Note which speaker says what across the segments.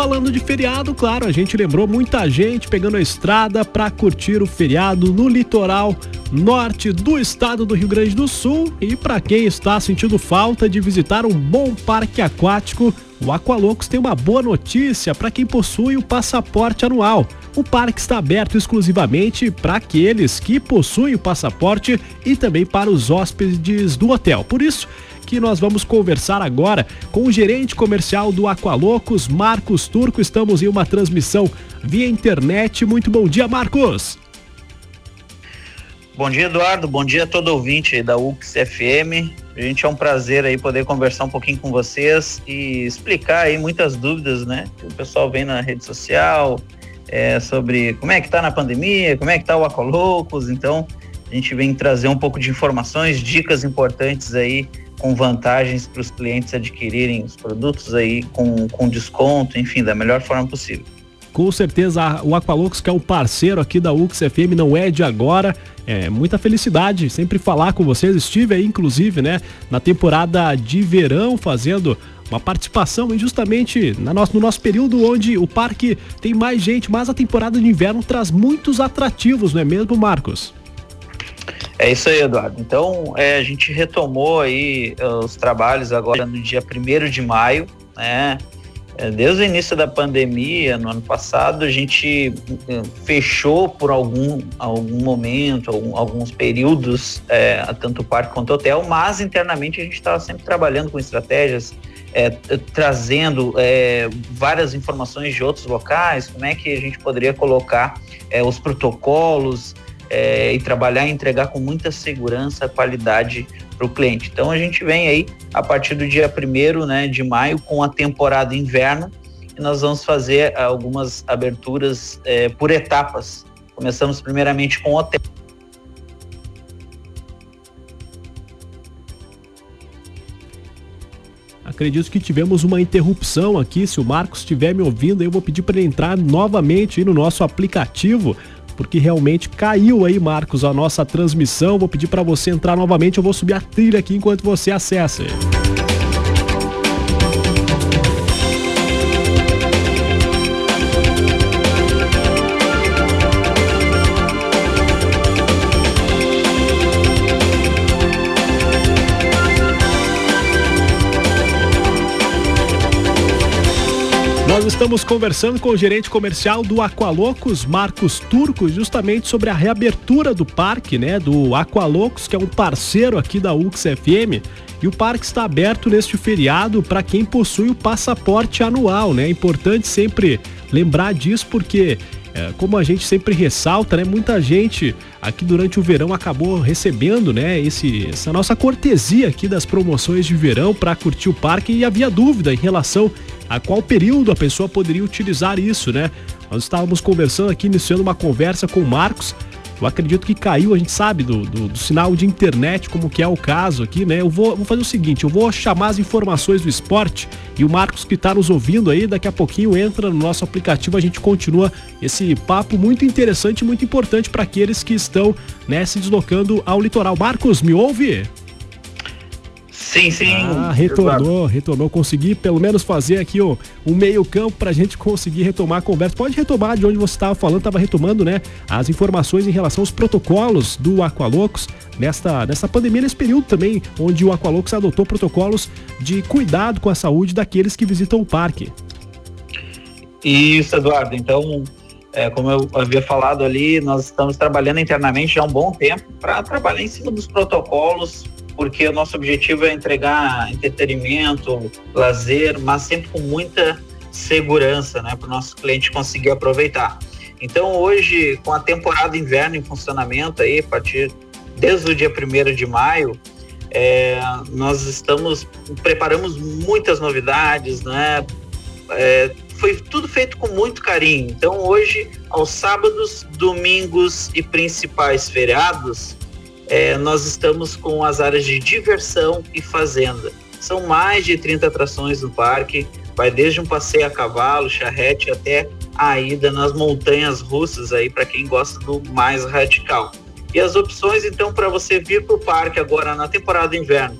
Speaker 1: falando de feriado, claro, a gente lembrou muita gente pegando a estrada para curtir o feriado no litoral norte do estado do Rio Grande do Sul. E para quem está sentindo falta de visitar um bom parque aquático, o Aqualocos tem uma boa notícia para quem possui o passaporte anual. O parque está aberto exclusivamente para aqueles que possuem o passaporte e também para os hóspedes do hotel. Por isso, que nós vamos conversar agora com o gerente comercial do Aqualocos, Marcos Turco. Estamos em uma transmissão via internet. Muito bom dia, Marcos.
Speaker 2: Bom dia, Eduardo. Bom dia a todo ouvinte da UX FM. A gente é um prazer aí poder conversar um pouquinho com vocês e explicar aí muitas dúvidas, né? Que o pessoal vem na rede social é, sobre como é que tá na pandemia, como é que tá o Aqualocos. Então, a gente vem trazer um pouco de informações, dicas importantes aí com vantagens para os clientes adquirirem os produtos aí com, com desconto, enfim, da melhor forma possível.
Speaker 1: Com certeza, o Aqualux, que é o parceiro aqui da UX FM, não é de agora. É muita felicidade sempre falar com vocês. Estive aí, inclusive, né, na temporada de verão, fazendo uma participação justamente no nosso, no nosso período onde o parque tem mais gente, mas a temporada de inverno traz muitos atrativos, não é mesmo, Marcos?
Speaker 2: É isso aí, Eduardo. Então, é, a gente retomou aí uh, os trabalhos agora no dia 1 de maio, né? É, desde o início da pandemia, no ano passado, a gente uh, fechou por algum, algum momento, algum, alguns períodos, é, tanto o parque quanto o hotel, mas internamente a gente estava sempre trabalhando com estratégias, é, trazendo é, várias informações de outros locais, como é que a gente poderia colocar é, os protocolos, é, e trabalhar e entregar com muita segurança, qualidade para o cliente. Então a gente vem aí a partir do dia 1 né, de maio com a temporada inverno e nós vamos fazer algumas aberturas é, por etapas. Começamos primeiramente com hotel.
Speaker 1: Acredito que tivemos uma interrupção aqui. Se o Marcos estiver me ouvindo, eu vou pedir para ele entrar novamente no nosso aplicativo porque realmente caiu aí, Marcos, a nossa transmissão. Vou pedir para você entrar novamente, eu vou subir a trilha aqui enquanto você acessa. Nós estamos conversando com o gerente comercial do Aqualocos, Marcos Turco, justamente sobre a reabertura do parque, né, do Aqualocos, que é um parceiro aqui da UX FM. E o parque está aberto neste feriado para quem possui o passaporte anual, né? É importante sempre lembrar disso porque é, como a gente sempre ressalta, né, muita gente aqui durante o verão acabou recebendo, né, esse, essa nossa cortesia aqui das promoções de verão para curtir o parque e havia dúvida em relação a qual período a pessoa poderia utilizar isso, né? Nós estávamos conversando aqui, iniciando uma conversa com o Marcos. Eu acredito que caiu, a gente sabe do, do, do sinal de internet, como que é o caso aqui, né? Eu vou, vou, fazer o seguinte, eu vou chamar as informações do esporte e o Marcos que está nos ouvindo aí, daqui a pouquinho entra no nosso aplicativo, a gente continua esse papo muito interessante, muito importante para aqueles que estão né, se deslocando ao litoral. Marcos, me ouve?
Speaker 2: Sim, sim.
Speaker 1: Ah, retornou, retornou. Consegui pelo menos fazer aqui o, o meio campo para a gente conseguir retomar a conversa. Pode retomar de onde você estava falando, estava retomando, né? As informações em relação aos protocolos do Aqualocos nesta, nesta pandemia, nesse período também, onde o Aqualocos adotou protocolos de cuidado com a saúde daqueles que visitam o parque.
Speaker 2: Isso, Eduardo. Então, é, como eu havia falado ali, nós estamos trabalhando internamente já há um bom tempo para trabalhar em cima dos protocolos porque o nosso objetivo é entregar entretenimento, lazer, mas sempre com muita segurança, né, para o nosso cliente conseguir aproveitar. Então hoje, com a temporada inverno em funcionamento aí, a partir desde o dia 1 de maio, é, nós estamos preparamos muitas novidades, né? É, foi tudo feito com muito carinho. Então hoje, aos sábados, domingos e principais feriados, é, nós estamos com as áreas de diversão e fazenda. São mais de 30 atrações no parque, vai desde um passeio a cavalo, charrete, até a ida nas montanhas russas aí para quem gosta do mais radical. E as opções então para você vir para o parque agora na temporada inverno,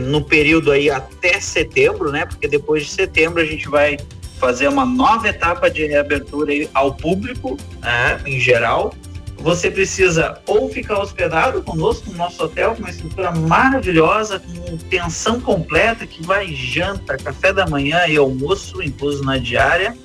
Speaker 2: no período aí até setembro, né? Porque depois de setembro a gente vai fazer uma nova etapa de reabertura ao público, né, em geral, você precisa ou ficar hospedado conosco no nosso hotel, com uma estrutura maravilhosa, com pensão completa, que vai janta, café da manhã e almoço incluso na diária,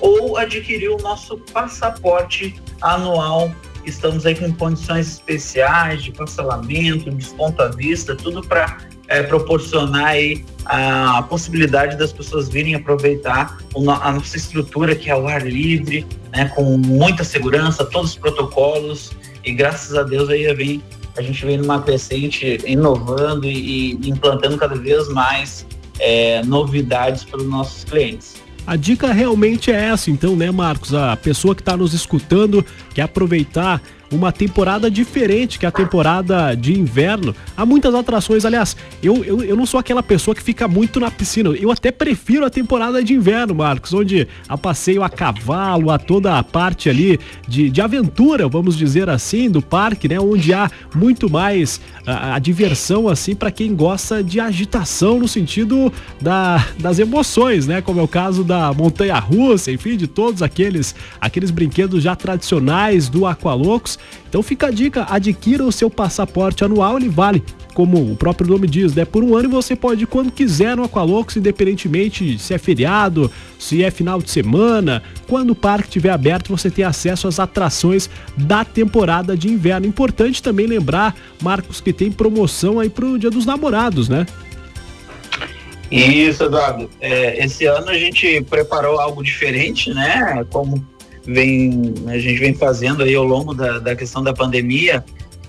Speaker 2: ou adquirir o nosso passaporte anual. Estamos aí com condições especiais de parcelamento, desconto à vista, tudo para é, proporcionar aí a possibilidade das pessoas virem aproveitar a nossa estrutura que é o ar livre, né, com muita segurança, todos os protocolos e graças a Deus aí vem, a gente vem numa crescente inovando e, e implantando cada vez mais é, novidades para os nossos clientes.
Speaker 1: A dica realmente é essa, então, né, Marcos? A pessoa que está nos escutando quer aproveitar uma temporada diferente que a temporada de inverno. Há muitas atrações, aliás, eu, eu, eu não sou aquela pessoa que fica muito na piscina. Eu até prefiro a temporada de inverno, Marcos, onde a passeio a cavalo, a toda a parte ali de, de aventura, vamos dizer assim, do parque, né? Onde há muito mais a, a diversão, assim, para quem gosta de agitação no sentido da, das emoções, né? Como é o caso da montanha russa, enfim, de todos aqueles, aqueles brinquedos já tradicionais do Aqualocos então fica a dica, adquira o seu passaporte anual, ele vale como o próprio nome diz, né? Por um ano você pode ir quando quiser no Aqualocos, independentemente se é feriado, se é final de semana. Quando o parque estiver aberto, você tem acesso às atrações da temporada de inverno. Importante também lembrar, Marcos, que tem promoção aí pro Dia dos Namorados, né?
Speaker 2: Isso, Eduardo. É, esse ano a gente preparou algo diferente, né? Como vem, a gente vem fazendo aí ao longo da, da questão da pandemia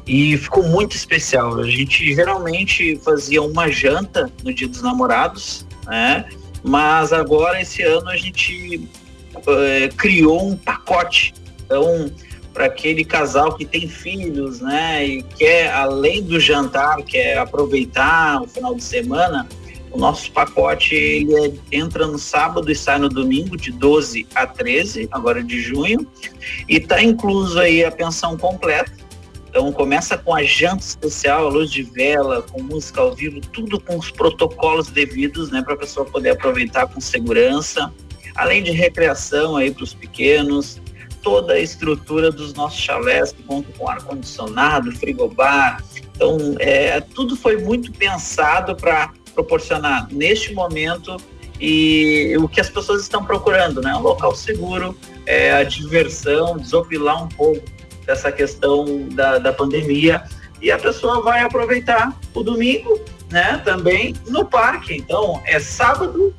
Speaker 2: e ficou muito especial. A gente geralmente fazia uma janta no Dia dos Namorados, né? Mas agora esse ano a gente é, criou um pacote. Então, para aquele casal que tem filhos, né, e quer além do jantar, quer aproveitar o final de semana, o nosso pacote ele é, entra no sábado e sai no domingo, de 12 a 13, agora de junho, e está incluso aí a pensão completa. Então começa com a janta especial, a luz de vela, com música ao vivo, tudo com os protocolos devidos, né, para a pessoa poder aproveitar com segurança, além de recreação aí para os pequenos, toda a estrutura dos nossos chalés que contam com ar condicionado, frigobar. Então, é, tudo foi muito pensado para proporcionar neste momento e o que as pessoas estão procurando, né? Um local seguro, é, a diversão, desopilar um pouco dessa questão da, da pandemia e a pessoa vai aproveitar o domingo, né? Também no parque. Então é sábado,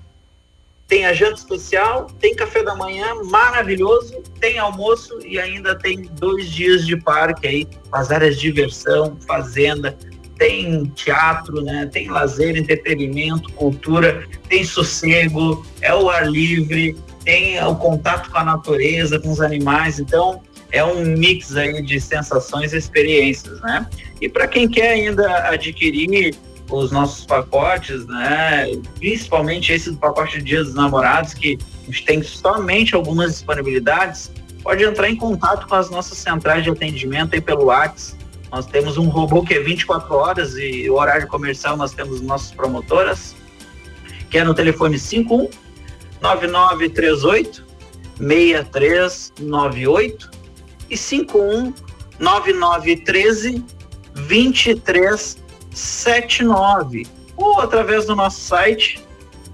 Speaker 2: tem a janta especial, tem café da manhã maravilhoso, tem almoço e ainda tem dois dias de parque aí, as áreas de diversão, fazenda, tem teatro, né? Tem lazer, entretenimento, cultura, tem sossego, é o ar livre, tem o contato com a natureza, com os animais. Então, é um mix aí de sensações e experiências, né? E para quem quer ainda adquirir os nossos pacotes, né? Principalmente esse do pacote de Dia dos Namorados, que a gente tem somente algumas disponibilidades, pode entrar em contato com as nossas centrais de atendimento aí pelo WhatsApp nós temos um robô que é 24 horas e o horário comercial nós temos nossas promotoras, que é no telefone 51 9938 6398 e 51 9913 2379 ou através do nosso site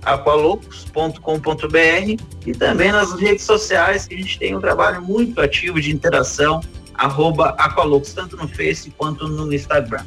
Speaker 2: aqualocos.com.br e também nas redes sociais que a gente tem um trabalho muito ativo de interação arroba Aqualux, tanto no Face quanto no Instagram.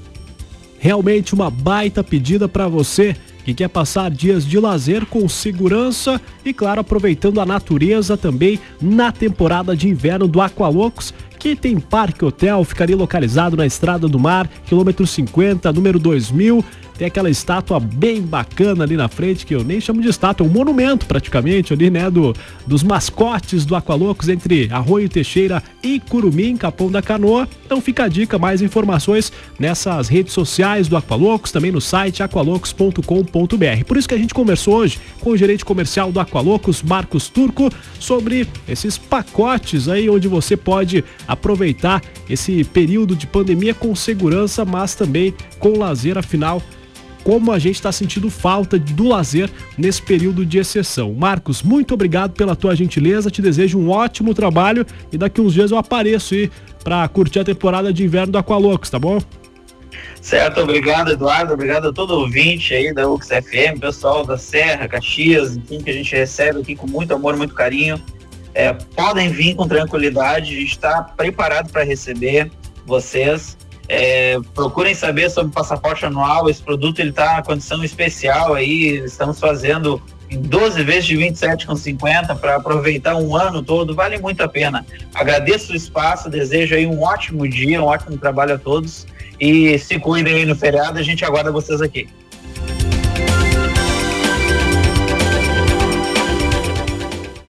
Speaker 1: Realmente uma baita pedida para você que quer passar dias de lazer com segurança e, claro, aproveitando a natureza também na temporada de inverno do Aqualocos, que tem parque hotel, ficaria localizado na Estrada do Mar, quilômetro 50, número 2000 tem aquela estátua bem bacana ali na frente, que eu nem chamo de estátua, é um monumento praticamente ali, né? Do, dos mascotes do Aqualocos entre Arroio Teixeira e Curumim, Capão da Canoa. Então fica a dica, mais informações nessas redes sociais do Aqualocos, também no site aqualocos.com.br. Por isso que a gente conversou hoje com o gerente comercial do Aqualocos, Marcos Turco, sobre esses pacotes aí onde você pode aproveitar esse período de pandemia com segurança, mas também com lazer, afinal como a gente está sentindo falta do lazer nesse período de exceção. Marcos, muito obrigado pela tua gentileza, te desejo um ótimo trabalho e daqui uns dias eu apareço aí para curtir a temporada de inverno do Aqualocos, tá bom?
Speaker 2: Certo, obrigado Eduardo, obrigado a todo ouvinte aí da UXFM, pessoal da Serra, Caxias, enfim, que a gente recebe aqui com muito amor, muito carinho. É, podem vir com tranquilidade, a gente está preparado para receber vocês. É, procurem saber sobre o passaporte anual, esse produto ele está na condição especial aí, estamos fazendo em 12 vezes de 27,50 para aproveitar um ano todo, vale muito a pena. Agradeço o espaço, desejo aí um ótimo dia, um ótimo trabalho a todos e se cuidem aí no feriado, a gente aguarda vocês aqui.